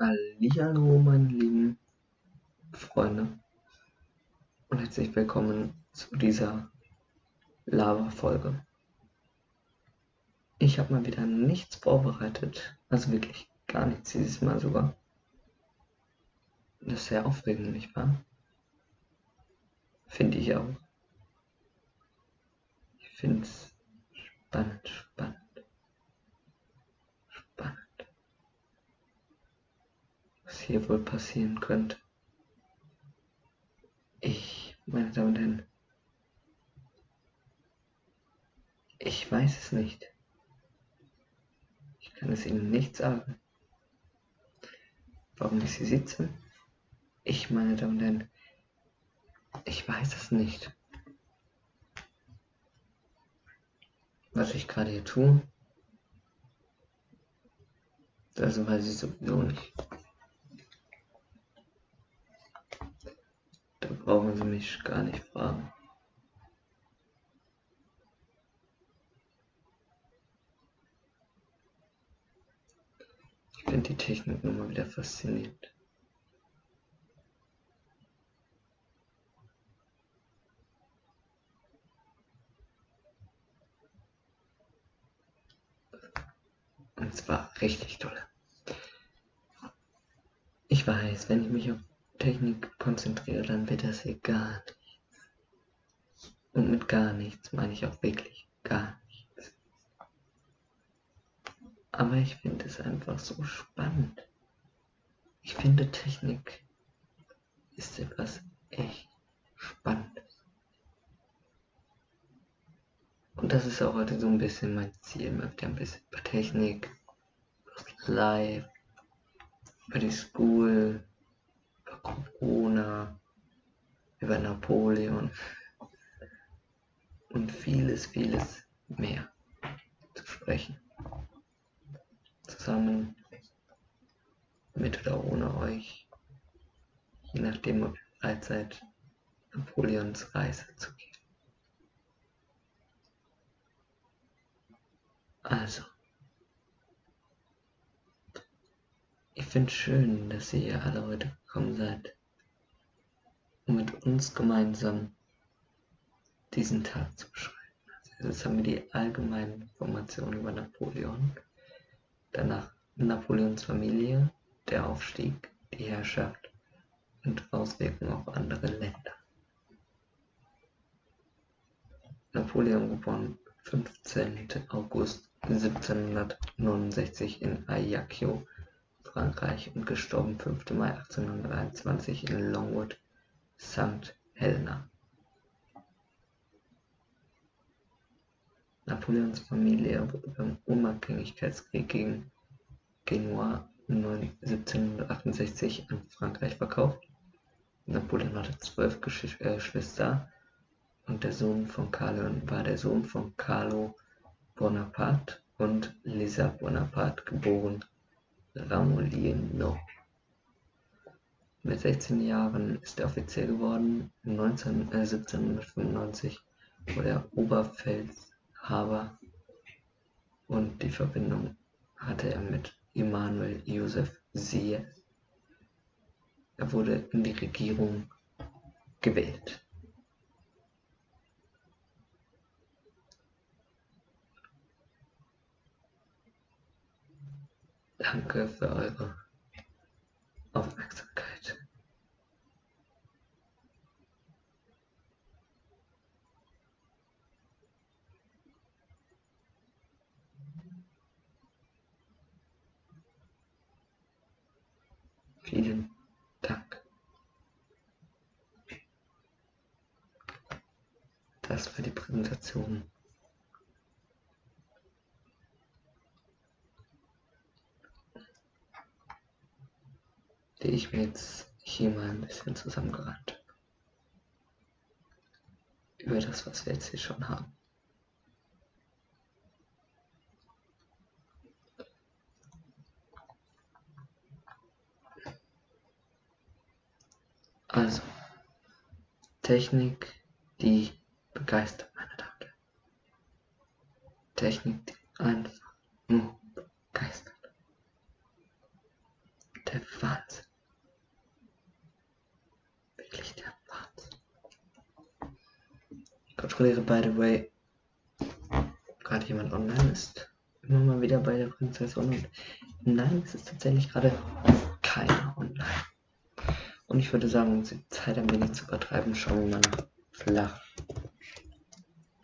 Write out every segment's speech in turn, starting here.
Hallihallo, meine lieben Freunde und herzlich willkommen zu dieser Lava-Folge. Ich habe mal wieder nichts vorbereitet, also wirklich gar nichts dieses Mal sogar. Das ist sehr aufregend, nicht wahr? Finde ich auch. Ich finde es spannend, spannend. Hier wohl passieren könnte. Ich, meine Damen und Herren, ich weiß es nicht. Ich kann es Ihnen nicht sagen. Warum ich hier sitze? Ich, meine Damen und Herren, ich weiß es nicht. Was ich gerade hier tue, das weiß ich sowieso nicht. Brauchen Sie mich gar nicht fragen. Ich finde die Technik mal wieder faszinierend. Und zwar richtig toll. Ich weiß, wenn ich mich auf Technik konzentriere, dann wird das hier gar nichts. Und mit gar nichts meine ich auch wirklich gar nichts. Aber ich finde es einfach so spannend. Ich finde Technik ist etwas echt Spannendes. Und das ist auch heute so ein bisschen mein Ziel, mal wieder ein bisschen über Technik, über Live, über die School, Corona, über Napoleon und vieles, vieles mehr zu sprechen. Zusammen mit oder ohne euch, je nachdem, ob ihr bereit seid, Napoleons Reise zu gehen. Also, ich finde es schön, dass ihr alle heute gekommen seid, um mit uns gemeinsam diesen Tag zu beschreiben. Also jetzt haben wir die allgemeinen Informationen über Napoleon, danach Napoleons Familie, der Aufstieg, die Herrschaft und Auswirkungen auf andere Länder. Napoleon geboren 15. August 1769 in Ajaccio Frankreich und gestorben 5. Mai 1821 in Longwood, St. Helena. Napoleons Familie wurde beim Unabhängigkeitskrieg gegen Genua 1768 an Frankreich verkauft. Napoleon hatte zwölf äh, Geschwister und der Sohn von Carlo war der Sohn von Carlo Bonaparte und Lisa Bonaparte, geboren Ramolino. Mit 16 Jahren ist er Offizier geworden. 19, äh, 1795 wurde er Oberfeldhaber und die Verbindung hatte er mit Immanuel Joseph Sieyès. Er wurde in die Regierung gewählt. Danke für eure Aufmerksamkeit. Vielen Dank. Das war die Präsentation. Ich mir jetzt hier mal ein bisschen zusammengerannt. Über das, was wir jetzt hier schon haben. Also, Technik, die begeistert, meine Damen und Herren. Technik, die einfach nur begeistert. Der Wahnsinn. Wirklich der Wahnsinn. Ich kontrolliere, by the way, gerade jemand online ist. Immer mal wieder bei der Prinzessin und nein, es ist tatsächlich gerade keiner online. Und ich würde sagen, um die Zeit ein wenig zu übertreiben, schauen wir mal nach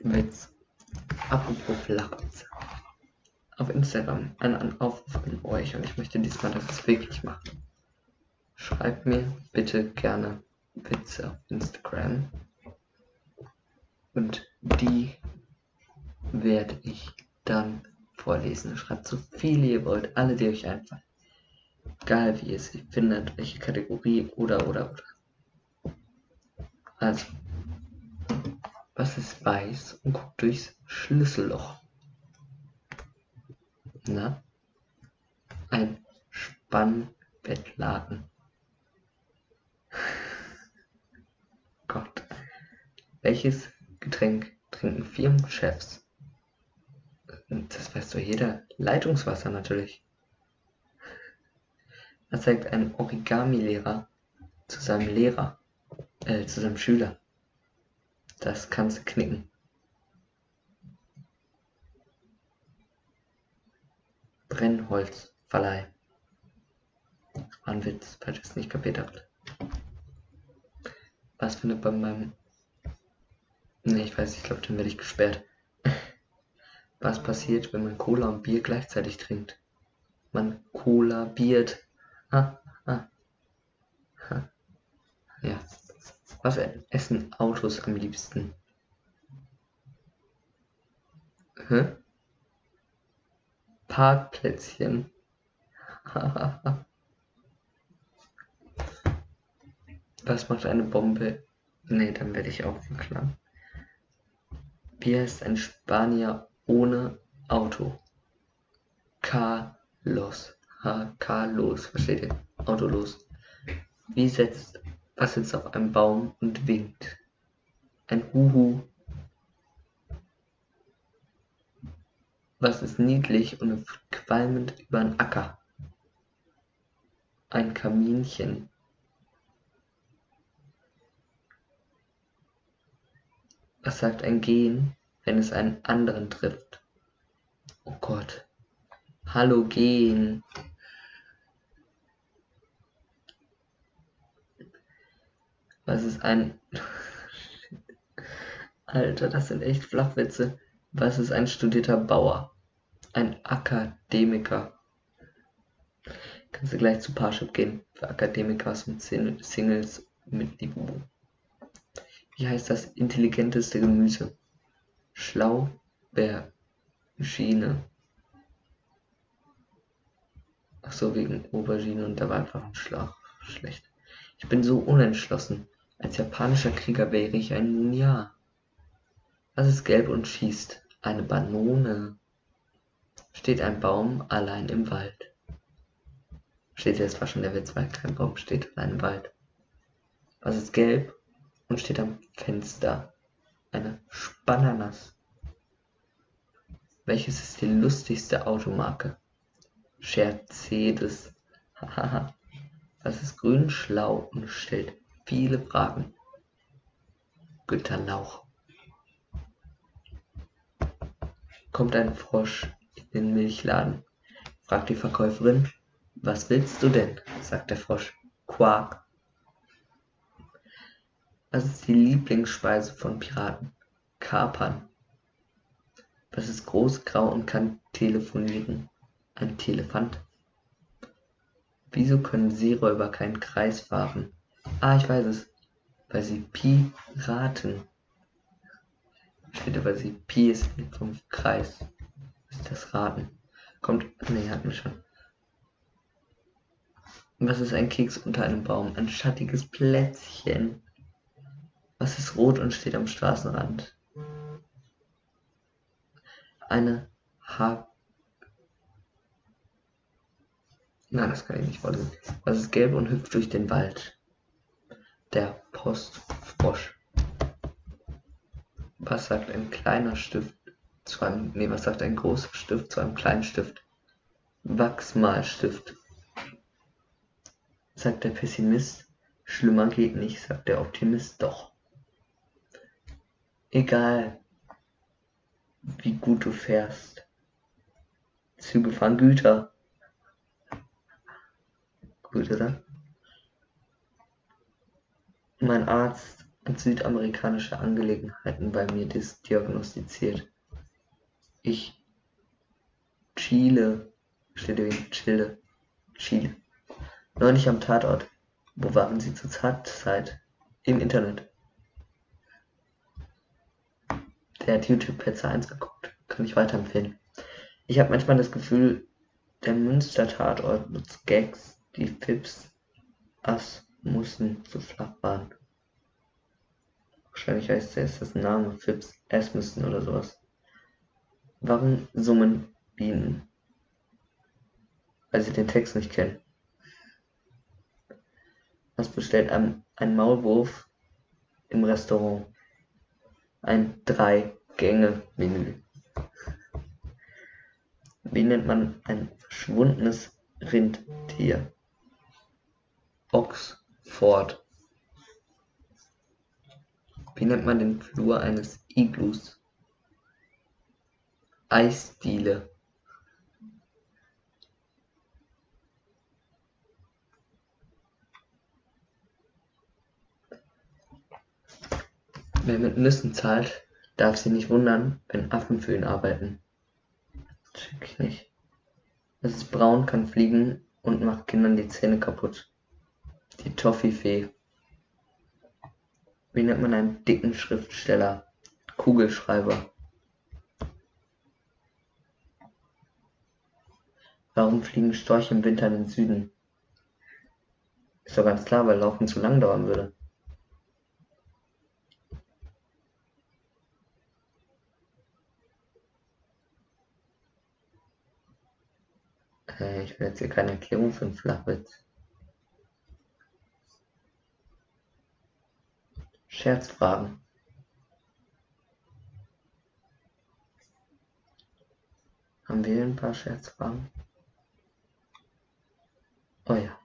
Flachwitz. Apropos Flachwitz. Auf Instagram ein Aufruf an euch und ich möchte diesmal, dass es wirklich machen. Schreibt mir bitte gerne Witze auf Instagram. Und die werde ich dann vorlesen. Schreibt so viele ihr wollt, alle, die euch einfallen. Egal wie ihr es findet, welche Kategorie oder oder oder. Also, was ist weiß und guckt durchs Schlüsselloch? Na? Ein Spannbettlaken. Gott. Welches Getränk trinken Firmenchefs? Das weiß doch jeder. Leitungswasser natürlich. Was sagt ein Origami-Lehrer zu seinem Lehrer, äh, zu seinem Schüler? Das kannst du knicken. Brennholzverleih. War ein Witz, falls ihr es nicht kapiert habt. Was findet bei meinem... Ne, ich weiß, ich glaube, dann werde ich gesperrt. Was passiert, wenn man Cola und Bier gleichzeitig trinkt? Man Cola biert. Ah, ah. Ha. Ja. Was essen Autos am liebsten? Hä? Parkplätzchen. Was macht eine Bombe? Ne, dann werde ich auch verklagen. Wie heißt ein Spanier ohne Auto? Carlos. Ha, Carlos, versteht ihr? Auto los. Wie setzt, was sitzt auf einem Baum und winkt? Ein Huhu. Was ist niedlich und qualmend über einen Acker? Ein Kaminchen. Was sagt ein Gehen, wenn es einen anderen trifft? Oh Gott. Hallo Gehen. Was ist ein... Alter, das sind echt Flachwitze. Was ist ein studierter Bauer? Ein Akademiker. Kannst du gleich zu Parship gehen. Für Akademiker und Singles mit Libu. Wie heißt das intelligenteste Gemüse? Schlaubeerschiene. Ach so, wegen Aubergine und da war einfach ein Schlag. Schlecht. Ich bin so unentschlossen. Als japanischer Krieger wäre ich ein Ninja. Was ist gelb und schießt? Eine Banone. Steht ein Baum allein im Wald. Steht jetzt war schon Witz, weil kein Baum steht allein im Wald. Was ist gelb und steht am Fenster. Eine Spananas. Welches ist die lustigste Automarke? Mercedes. Hahaha. Das ist grün, schlau und stellt viele Fragen. Günter Lauch. Kommt ein Frosch in den Milchladen, fragt die Verkäuferin, was willst du denn? sagt der Frosch. Quark. Was ist die Lieblingsspeise von Piraten? Kapern. Was ist groß, grau und kann telefonieren? Ein Telefant. Wieso können Seeräuber keinen Kreis fahren? Ah, ich weiß es. Weil sie Piraten. Da, weil sie Pi ist vom Kreis. Ist das Raten. Kommt. Nee, hatten wir schon. Was ist ein Keks unter einem Baum? Ein schattiges Plätzchen. Was ist rot und steht am Straßenrand? Eine Ha. Nein, das kann ich nicht vorlesen. Was ist gelb und hüpft durch den Wald? Der Postfrosch. Was sagt ein kleiner Stift zu einem. Nee, was sagt ein großer Stift zu einem kleinen Stift? Wachsmalstift. sagt der Pessimist. Schlimmer geht nicht, sagt der Optimist doch. Egal, wie gut du fährst. Züge fahren Güter. Gut, oder? Mein Arzt hat südamerikanische Angelegenheiten bei mir diagnostiziert. Ich Chile, steht wegen Chile, Chile. Neulich am Tatort. Wo waren Sie zur Zeit? Im Internet. Der hat YouTube Petzer 1 geguckt. Kann ich weiterempfehlen. Ich habe manchmal das Gefühl, der Münster-Tatort nutzt Gags, die Fips Asmussen zu flach waren. Wahrscheinlich heißt es das Name Fips Asmussen oder sowas. Warum summen Bienen? Weil sie den Text nicht kennen. Was bestellt ein, ein Maulwurf im Restaurant? Ein Drei-Gänge-Menü. Wie nennt man ein verschwundenes Rindtier? Oxford. Wie nennt man den Flur eines Iglus? Eisdiele. Wer mit Nüssen zahlt, darf sich nicht wundern, wenn Affen für ihn arbeiten. Check ich nicht. Es ist braun, kann fliegen und macht Kindern die Zähne kaputt. Die Toffifee. Wie nennt man einen dicken Schriftsteller? Kugelschreiber. Warum fliegen Storche im Winter in den Süden? Ist doch ganz klar, weil Laufen zu lang dauern würde. Ich will jetzt hier keine Erklärung für einen Flachwitz. Scherzfragen. Haben wir ein paar Scherzfragen? Oh ja.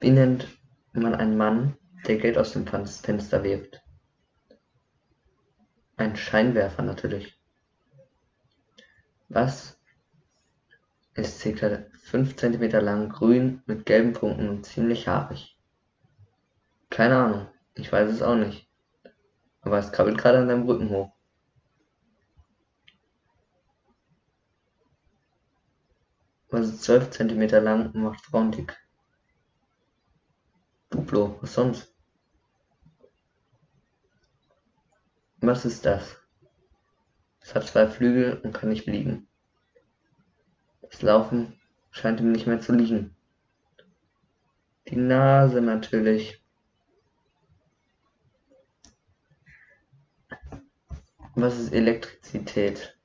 Wie nennt man einen Mann, der Geld aus dem Fenster wirft? Ein Scheinwerfer natürlich. Was ist ca. 5 cm lang, grün, mit gelben Punkten und ziemlich haarig? Keine Ahnung, ich weiß es auch nicht. Aber es krabbelt gerade an seinem Rücken hoch. Was ist 12 cm lang und macht Frauen dick? Duplo, was sonst? Was ist das? Es hat zwei Flügel und kann nicht fliegen. Das Laufen scheint ihm nicht mehr zu liegen. Die Nase natürlich. Was ist Elektrizität?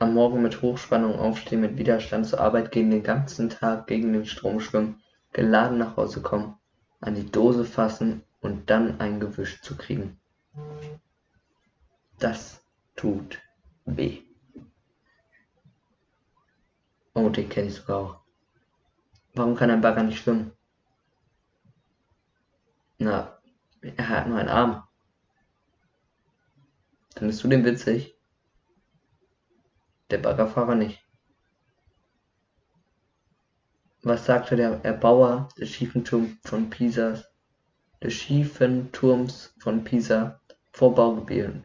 Am Morgen mit Hochspannung aufstehen, mit Widerstand zur Arbeit gehen, den ganzen Tag gegen den Strom schwimmen, geladen nach Hause kommen, an die Dose fassen und dann ein Gewisch zu kriegen. Das tut weh. Oh, den kenne ich sogar auch. Warum kann ein Bagger nicht schwimmen? Na, er hat nur einen Arm. Findest du den witzig? Der Baggerfahrer nicht. Was sagte der Erbauer des schiefen Turms von Pisas des schiefen Turms von Pisa vor Baugewinn.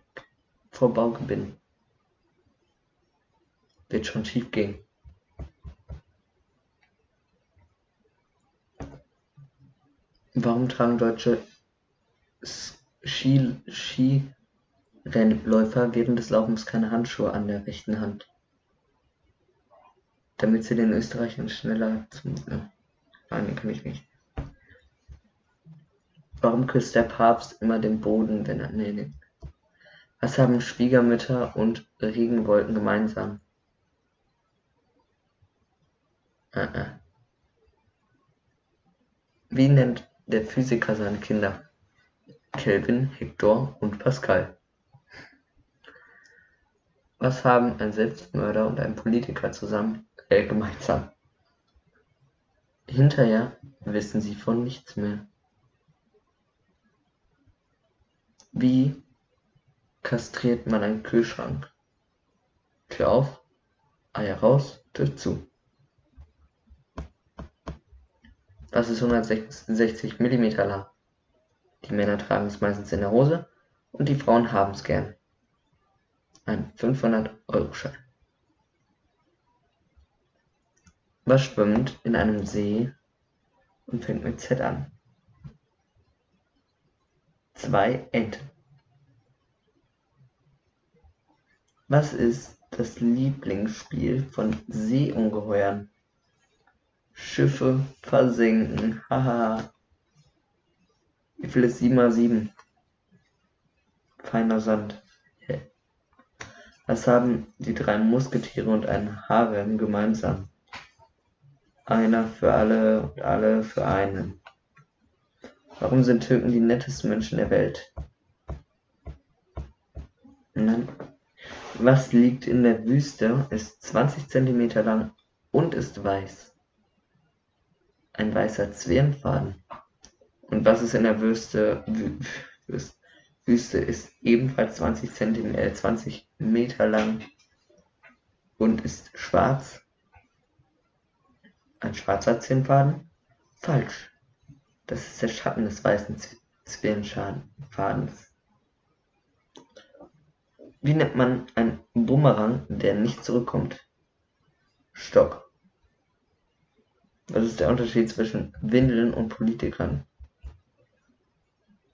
Wird schon schief gehen. Warum tragen deutsche Skirennläufer während des Laufens keine Handschuhe an der rechten Hand? Damit sie den Österreichern schneller zum. Nein, kann ich nicht. Warum küsst der Papst immer den Boden, wenn er nee, Was haben Schwiegermütter und Regenwolken gemeinsam? Äh, äh. Wie nennt der Physiker seine Kinder? Kelvin, Hector und Pascal. Was haben ein Selbstmörder und ein Politiker zusammen äh, gemeinsam? Hinterher wissen sie von nichts mehr. Wie kastriert man einen Kühlschrank? Tür auf, Eier raus, Tür zu. Das ist 160 mm lang. Die Männer tragen es meistens in der Hose und die Frauen haben es gern. Ein 500-Euro-Schein. Was schwimmt in einem See und fängt mit Z an? Zwei Enten. Was ist das Lieblingsspiel von Seeungeheuern? Schiffe versenken. Haha. Wie viel ist 7 mal 7? Feiner Sand. Was haben die drei Musketiere und ein Harem gemeinsam? Einer für alle und alle für einen. Warum sind Türken die nettesten Menschen der Welt? Nein. Was liegt in der Wüste, ist 20 cm lang und ist weiß? Ein weißer Zwirnfaden. Und was ist in der Wüste, Wüste ist ebenfalls 20 cm, äh, 20 Meter lang und ist schwarz? Ein schwarzer Zinnfaden? Falsch. Das ist der Schatten des weißen Zwirnfadens. Wie nennt man einen Bumerang, der nicht zurückkommt? Stock. Was ist der Unterschied zwischen Windeln und Politikern?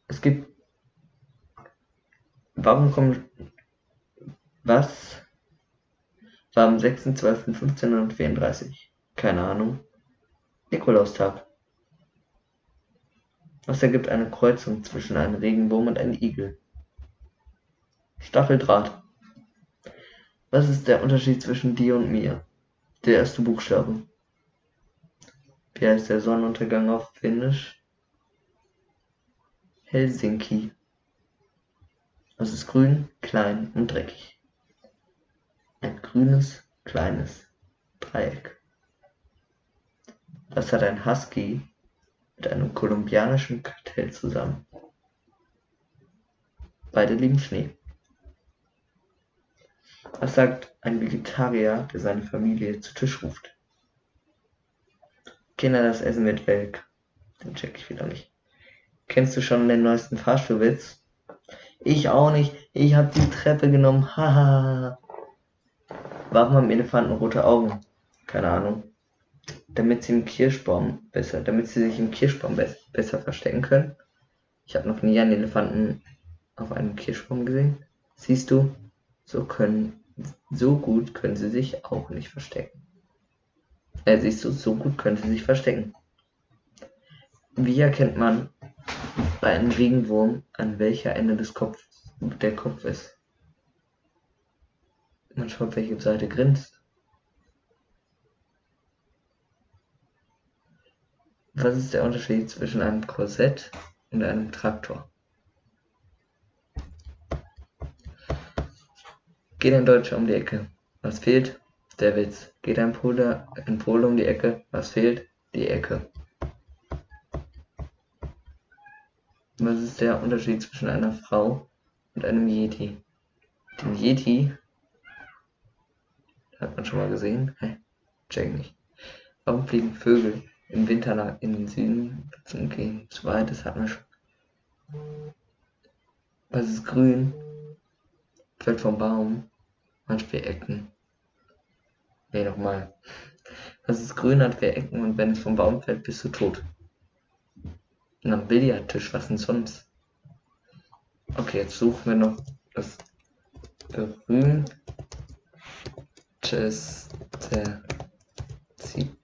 Es gibt. Warum kommen. Was war am 6.12.1534? Keine Ahnung. Nikolaustag. Was ergibt eine Kreuzung zwischen einem Regenwurm und einem Igel? Stacheldraht. Was ist der Unterschied zwischen dir und mir? Der erste Buchstabe. Wie heißt der Sonnenuntergang auf Finnisch? Helsinki. Es ist grün, klein und dreckig. Ein grünes, kleines Dreieck. Was hat ein Husky mit einem kolumbianischen Kartell zusammen? Beide lieben Schnee. Was sagt ein Vegetarier, der seine Familie zu Tisch ruft? Kinder, das Essen wird welk. Den check ich wieder nicht. Kennst du schon den neuesten Fahrstuhlwitz? Ich auch nicht. Ich hab die Treppe genommen. Haha. Warum haben Elefanten rote Augen? Keine Ahnung. Damit sie im Kirschbaum besser, damit sie sich im Kirschbaum be besser verstecken können. Ich habe noch nie einen Elefanten auf einem Kirschbaum gesehen. Siehst du, so können, so gut können sie sich auch nicht verstecken. Äh, siehst du, so gut können sie sich verstecken. Wie erkennt man bei einem Regenwurm, an welcher Ende des Kopfs der Kopf ist? Man schaut, welche Seite grinst. Was ist der Unterschied zwischen einem Korsett und einem Traktor? Geht ein Deutscher um die Ecke. Was fehlt? Der Witz: Geht ein Pole um die Ecke, was fehlt? Die Ecke. Was ist der Unterschied zwischen einer Frau und einem Yeti? Den Yeti hat man schon mal gesehen? Hä? Check nicht. Warum fliegen Vögel im Winter in den Süden? Okay, zwei, das hat man schon. Was ist grün? Fällt vom Baum. Manchmal Ecken. Nee, nochmal. Das ist grün, hat vier Ecken und wenn es vom Baum fällt, bist du tot. Und am Billardtisch, was denn sonst? Okay, jetzt suchen wir noch das berühmteste Zitat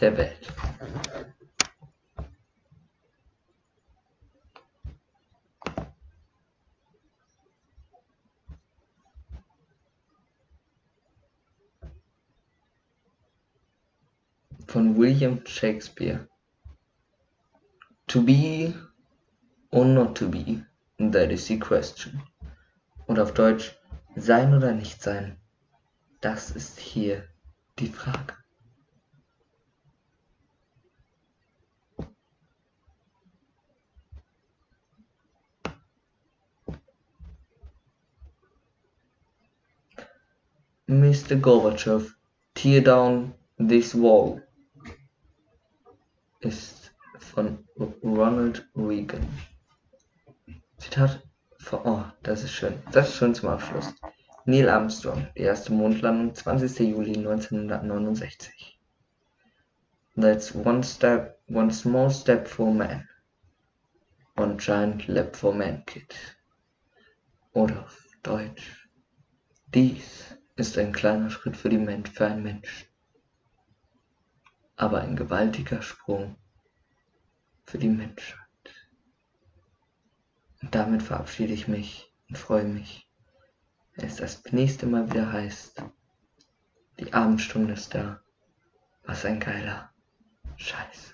der Welt. von William Shakespeare. To be or not to be, that is the question. Oder auf Deutsch, sein oder nicht sein? Das ist hier die Frage. Mr. Gorbachev, tear down this wall ist von Ronald Reagan. Zitat Oh, das ist schön. Das ist schön zum Abschluss. Neil Armstrong, die erste Mondlandung, 20. Juli 1969. That's one step, one small step for man. One giant leap for mankind. Oder auf Deutsch. Dies ist ein kleiner Schritt für, die Men für einen Menschen. Aber ein gewaltiger Sprung für die Menschheit. Und damit verabschiede ich mich und freue mich, wenn es das nächste Mal wieder heißt, die Abendstunde ist da. Was ein geiler Scheiß.